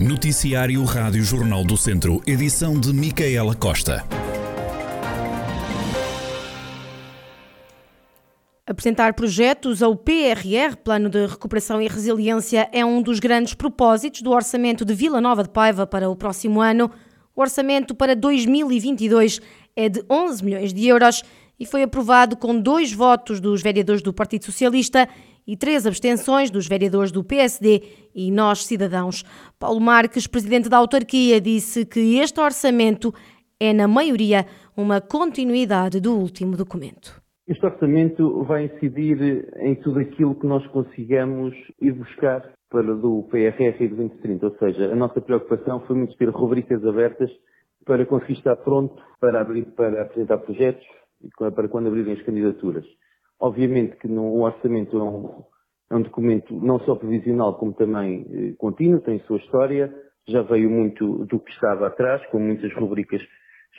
Noticiário Rádio Jornal do Centro, edição de Micaela Costa. Apresentar projetos ao PRR, Plano de Recuperação e Resiliência, é um dos grandes propósitos do orçamento de Vila Nova de Paiva para o próximo ano. O orçamento para 2022 é de 11 milhões de euros e foi aprovado com dois votos dos vereadores do Partido Socialista e três abstenções dos vereadores do PSD e Nós Cidadãos. Paulo Marques, presidente da autarquia, disse que este orçamento é, na maioria, uma continuidade do último documento. Este orçamento vai incidir em tudo aquilo que nós consigamos ir buscar para do PRR e do 2030, ou seja, a nossa preocupação foi muito ter rubricas abertas para conseguir estar pronto para, abrir, para apresentar projetos e para quando abrirem as candidaturas. Obviamente que o orçamento é um, é um, documento não só previsional como também eh, contínuo, tem sua história, já veio muito do que estava atrás, com muitas rubricas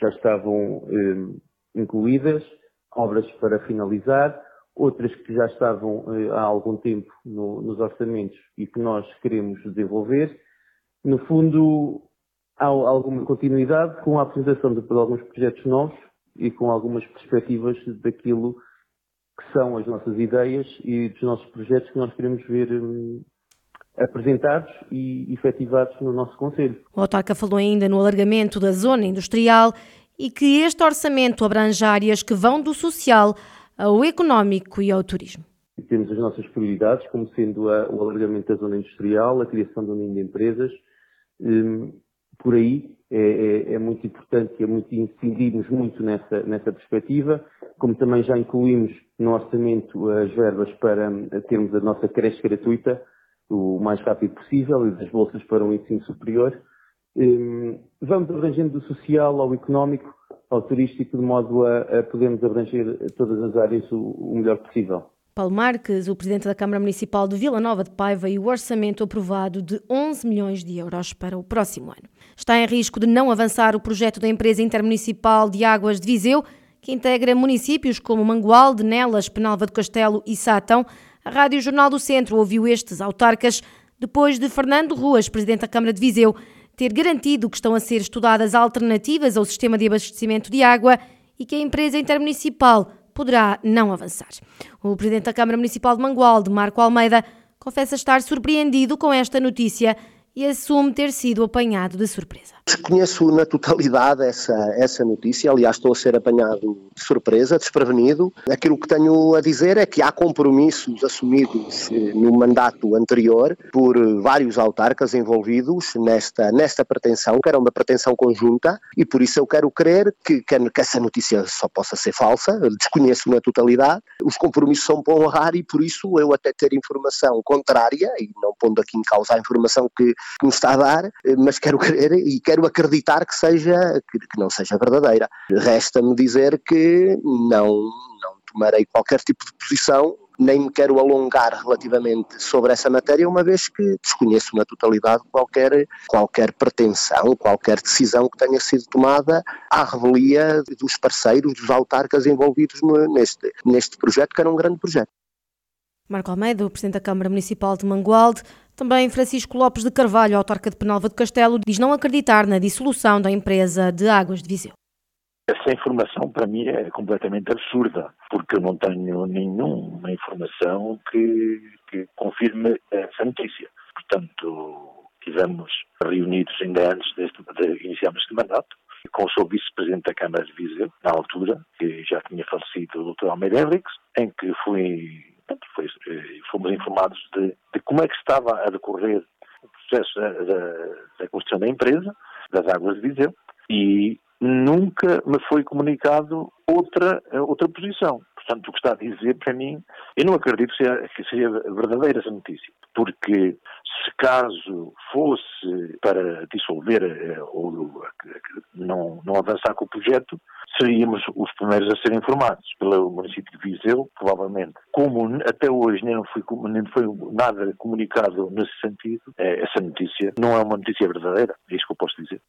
já estavam eh, incluídas, obras para finalizar, outras que já estavam eh, há algum tempo no, nos orçamentos e que nós queremos desenvolver. No fundo, há alguma continuidade com a apresentação de, de alguns projetos novos e com algumas perspectivas daquilo que são as nossas ideias e dos nossos projetos que nós queremos ver hum, apresentados e efetivados no nosso Conselho. O autarca falou ainda no alargamento da zona industrial e que este orçamento abrange áreas que vão do social ao económico e ao turismo. Temos as nossas prioridades, como sendo a, o alargamento da zona industrial, a criação de um ninho de empresas. Um, por aí é, é, é, muito importante e é muito incidirmos muito nessa, nessa perspectiva, como também já incluímos no orçamento as verbas para termos a nossa creche gratuita o mais rápido possível e das bolsas para o ensino superior. Um, vamos abrangendo do social ao económico, ao turístico, de modo a, a podermos abranger todas as áreas o, o melhor possível. Paulo Marques, o presidente da Câmara Municipal de Vila Nova de Paiva e o orçamento aprovado de 11 milhões de euros para o próximo ano. Está em risco de não avançar o projeto da empresa intermunicipal de águas de Viseu, que integra municípios como Mangualde, Nelas, Penalva do Castelo e Sátão. A Rádio Jornal do Centro ouviu estes autarcas depois de Fernando Ruas, presidente da Câmara de Viseu, ter garantido que estão a ser estudadas alternativas ao sistema de abastecimento de água e que a empresa intermunicipal poderá não avançar. O presidente da Câmara Municipal de Mangualde, Marco Almeida, confessa estar surpreendido com esta notícia e assume ter sido apanhado de surpresa. Desconheço na totalidade essa, essa notícia, aliás, estou a ser apanhado de surpresa, desprevenido. Aquilo que tenho a dizer é que há compromissos assumidos eh, no mandato anterior por vários autarcas envolvidos nesta, nesta pretensão, que era uma pretensão conjunta, e por isso eu quero crer que, que, essa notícia só possa ser falsa, desconheço na totalidade. Os compromissos são para honrar e por isso eu até ter informação contrária, e não pondo aqui em causa a informação que, que me está a dar, mas quero crer e quero acreditar que seja que, não seja verdadeira. Resta-me dizer que não, não tomarei qualquer tipo de posição nem me quero alongar relativamente sobre essa matéria, uma vez que desconheço na totalidade qualquer, qualquer pretensão, qualquer decisão que tenha sido tomada à revelia dos parceiros, dos autarcas envolvidos neste, neste projeto, que era um grande projeto. Marco Almeida, o Presidente da Câmara Municipal de Mangualde, também Francisco Lopes de Carvalho, autarca de Penalva de Castelo, diz não acreditar na dissolução da empresa de Águas de Viseu. Essa informação para mim é completamente absurda, porque eu não tenho nenhuma informação que, que confirme essa notícia. Portanto, estivemos reunidos ainda antes deste, de iniciarmos este mandato, com o seu vice-presidente da Câmara de Viseu, na altura, que já tinha falecido o Dr. Almeida Henriques, em que fui portanto, foi, eh, fomos informados de, de, como é que estava a decorrer o processo da, da, construção da empresa, das águas de Viseu, e nunca me foi comunicado outra, outra posição. Portanto, o que está a dizer para mim, eu não acredito que seja, que seja verdadeira essa notícia, porque se caso fosse para dissolver eh, ou não, não avançar com o projeto, seríamos os primeiros a ser informados pelo município de Viseu, provavelmente. Como até hoje nem foi, nem foi nada comunicado nesse sentido, eh, essa notícia não é uma notícia verdadeira, é isso que eu posso dizer.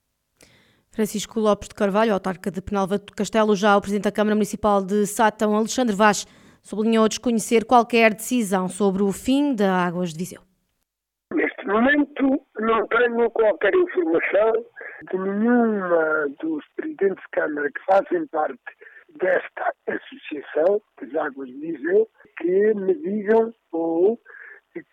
Francisco Lopes de Carvalho, autarca de Penalva do Castelo, já o Presidente da Câmara Municipal de Sátão, Alexandre Vaz, sublinhou desconhecer qualquer decisão sobre o fim da Águas de Viseu momento não tenho qualquer informação de nenhuma dos presidentes de Câmara que fazem parte desta associação das Águas de Viseu que me digam ou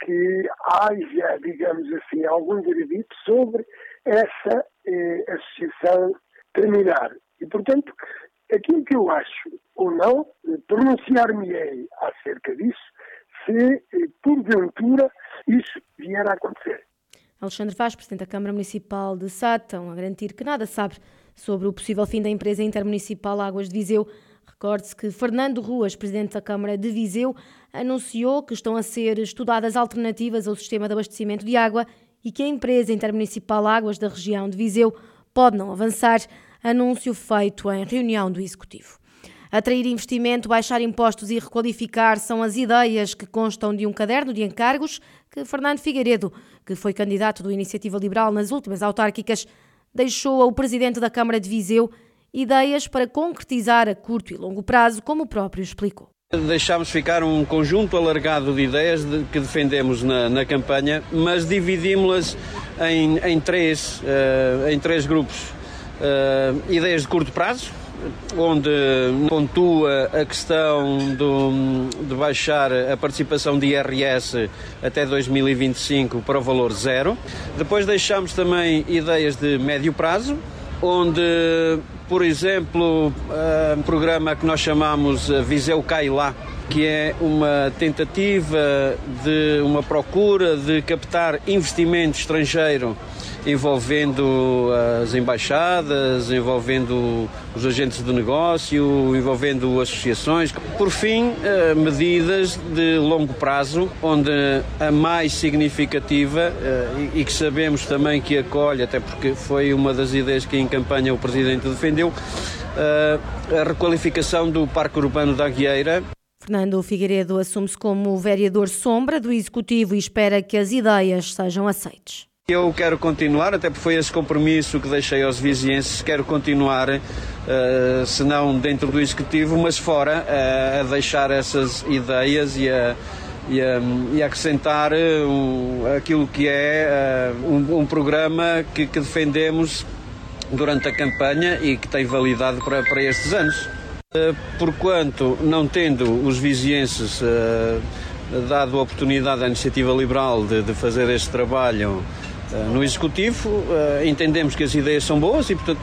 que haja, digamos assim, algum veredito sobre essa eh, associação terminar. E, portanto, aquilo que eu acho ou não, pronunciar-me-ei acerca disso, se, eh, porventura, isso vier a acontecer. Alexandre Vaz, Presidente da Câmara Municipal de Sátão, a garantir que nada sabe sobre o possível fim da empresa intermunicipal Águas de Viseu. Recorde-se que Fernando Ruas, Presidente da Câmara de Viseu, anunciou que estão a ser estudadas alternativas ao sistema de abastecimento de água e que a empresa intermunicipal Águas da região de Viseu pode não avançar. Anúncio feito em reunião do Executivo. Atrair investimento, baixar impostos e requalificar são as ideias que constam de um caderno de encargos que Fernando Figueiredo, que foi candidato do Iniciativa Liberal nas últimas autárquicas, deixou ao presidente da Câmara de Viseu ideias para concretizar a curto e longo prazo, como o próprio explicou. Deixámos ficar um conjunto alargado de ideias de, que defendemos na, na campanha, mas dividimos-las em, em, três, uh, em três grupos uh, ideias de curto prazo, onde pontua a questão do, de baixar a participação de IRS até 2025 para o valor zero. Depois deixamos também ideias de médio prazo, onde, por exemplo, um programa que nós chamamos Viseu Cai Lá, que é uma tentativa de uma procura de captar investimento estrangeiro envolvendo as embaixadas, envolvendo os agentes de negócio, envolvendo associações. Por fim, eh, medidas de longo prazo, onde a mais significativa eh, e que sabemos também que acolhe, até porque foi uma das ideias que em campanha o Presidente defendeu, eh, a requalificação do Parque Urbano da Aguieira. Fernando Figueiredo assume-se como vereador sombra do Executivo e espera que as ideias sejam aceites. Eu quero continuar, até porque foi esse compromisso que deixei aos vizinhenses, quero continuar, uh, se não dentro do Executivo, mas fora, uh, a deixar essas ideias e a, e a, e a acrescentar uh, aquilo que é um, um, programa que, que, defendemos durante a campanha e que tem validade para, para estes anos. Porquanto, não tendo os vizinhenses dado a oportunidade à iniciativa liberal de, de fazer este trabalho eh, no Executivo, eh, entendemos que as ideias são boas e, portanto,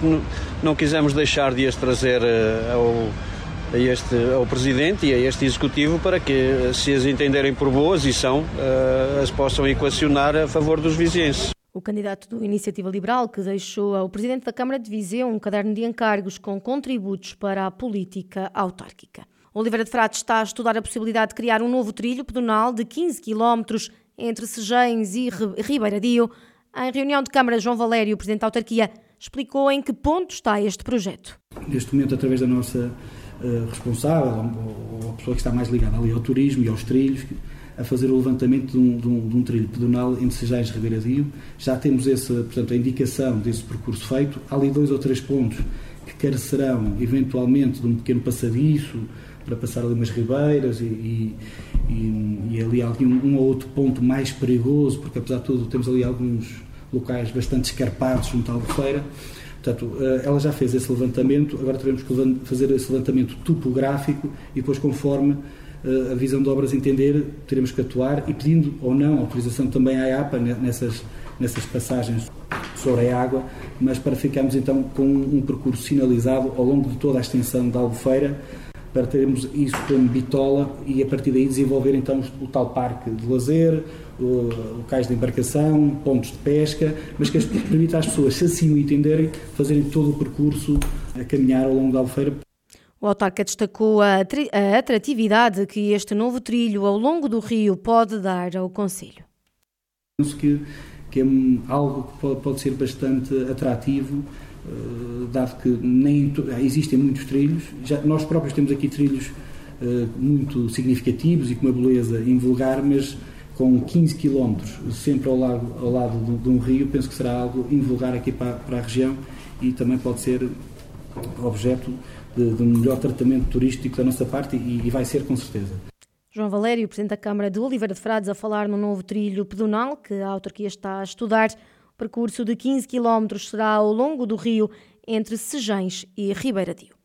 não quisemos deixar de as trazer eh, ao, a este, ao Presidente e a este Executivo para que, se as entenderem por boas e são, as possam equacionar a favor dos vizinhos. O candidato do Iniciativa Liberal, que deixou ao Presidente da Câmara de Viseu um caderno de encargos com contributos para a política autárquica. Oliveira de Frades está a estudar a possibilidade de criar um novo trilho pedonal de 15 quilómetros entre Sejães e Ribeiradio, em reunião de Câmara, João Valério, Presidente da Autarquia, explicou em que ponto está este projeto. Neste momento, através da nossa uh, responsável, ou, a pessoa que está mais ligada ali ao turismo e aos trilhos, a fazer o levantamento de um, de um, de um trilho pedonal entre Sejais e Ribeiradio. Já temos essa, portanto, a indicação desse percurso feito. Há ali dois ou três pontos que carecerão, eventualmente, de um pequeno passadiço, para passar ali umas ribeiras e, e, e, e ali algum, um ou outro ponto mais perigoso, porque apesar de tudo temos ali alguns locais bastante escarpados junto à Albufeira. Portanto, eh, ela já fez esse levantamento, agora teremos que fazer esse levantamento topográfico e depois, conforme eh, a visão de obras entender, teremos que atuar e pedindo ou não autorização também à APA nessas, nessas passagens sobre a água, mas para ficarmos então com um percurso sinalizado ao longo de toda a extensão da Albufeira, para termos isso como bitola e a partir daí desenvolver então o tal parque de lazer, locais de embarcação, pontos de pesca, mas que permita às pessoas, se assim o entenderem, fazerem todo o percurso a caminhar ao longo da Albufeira. O autarca destacou a atratividade que este novo trilho ao longo do rio pode dar ao Conselho. Penso que, que é algo que pode, ser bastante atrativo, dado que nem existem muitos trilhos. Já, nós próprios temos aqui trilhos uh, muito significativos e com uma beleza invulgar, mas com 15 km sempre ao lado, ao lado de, de, um rio, penso que será algo invulgar aqui para, para a região e também pode ser objeto de, de um melhor tratamento turístico da nossa parte e, e vai ser com certeza. João Valério, Presidente da Câmara de Oliveira de Frades, a falar no novo trilho pedonal que a autarquia está a estudar. Percurso de 15 km será ao longo do rio entre Sejães e Ribeiradio.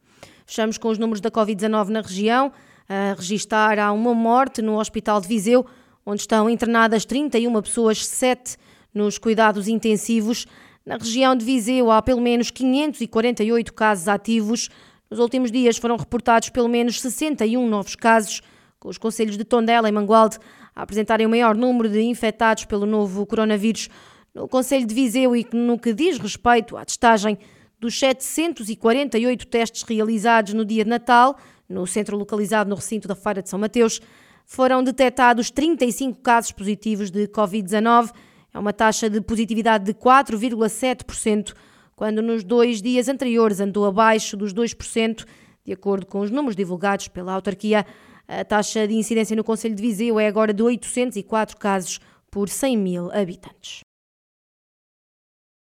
Fechamos com os números da Covid-19 na região. A registar há uma morte no Hospital de Viseu, onde estão internadas 31 pessoas, 7 nos cuidados intensivos. Na região de Viseu há pelo menos 548 casos ativos. Nos últimos dias foram reportados pelo menos 61 novos casos com os conselhos de Tondela e Mangualde a apresentarem o maior número de infectados pelo novo coronavírus. No Conselho de Viseu e no que diz respeito à testagem dos 748 testes realizados no dia de Natal, no centro localizado no recinto da Feira de São Mateus, foram detectados 35 casos positivos de Covid-19. É uma taxa de positividade de 4,7%, quando nos dois dias anteriores andou abaixo dos 2%, de acordo com os números divulgados pela autarquia. A taxa de incidência no Conselho de Viseu é agora de 804 casos por 100 mil habitantes.